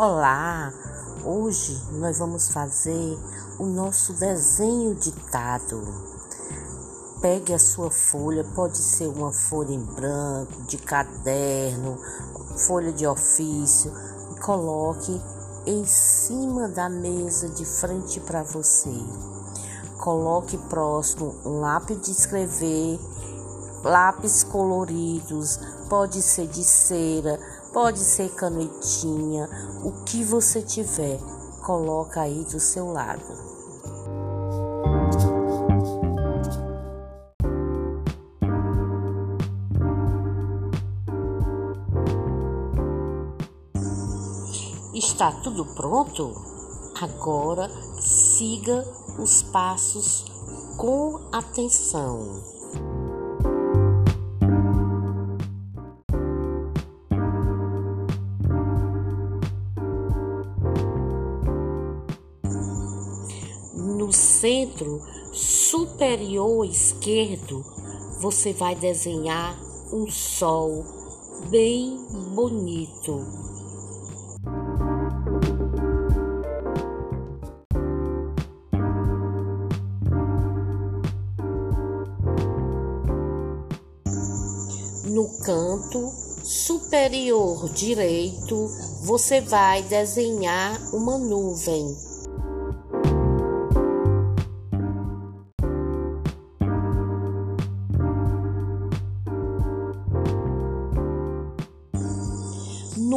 Olá! Hoje nós vamos fazer o nosso desenho ditado. Pegue a sua folha, pode ser uma folha em branco, de caderno, folha de ofício, e coloque em cima da mesa de frente para você. Coloque próximo um lápis de escrever, lápis coloridos, pode ser de cera Pode ser canetinha, o que você tiver, coloca aí do seu lado. Está tudo pronto? Agora siga os passos com atenção. Centro superior esquerdo, você vai desenhar um sol bem bonito. No canto superior direito, você vai desenhar uma nuvem.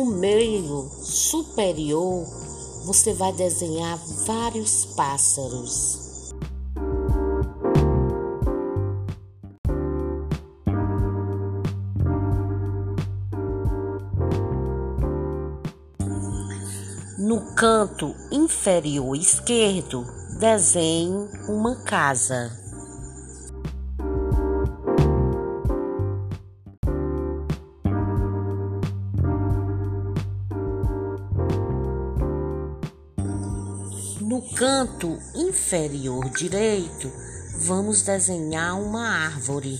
No meio superior, você vai desenhar vários pássaros. No canto inferior esquerdo, desenhe uma casa. No canto inferior direito, vamos desenhar uma árvore.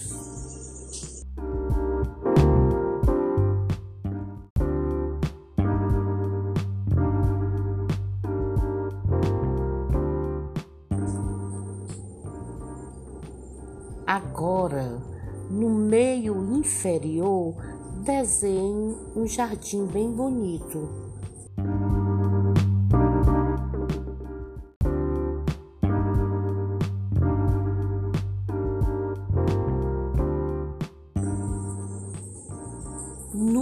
Agora, no meio inferior, desenhe um jardim bem bonito.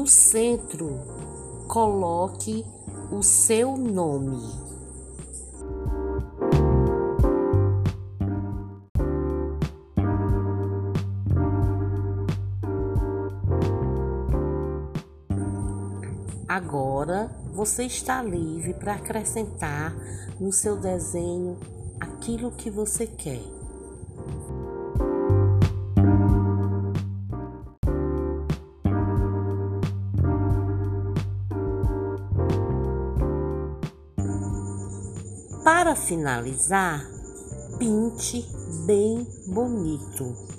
Centro, coloque o seu nome. Agora você está livre para acrescentar no seu desenho aquilo que você quer. Para finalizar, pinte bem bonito.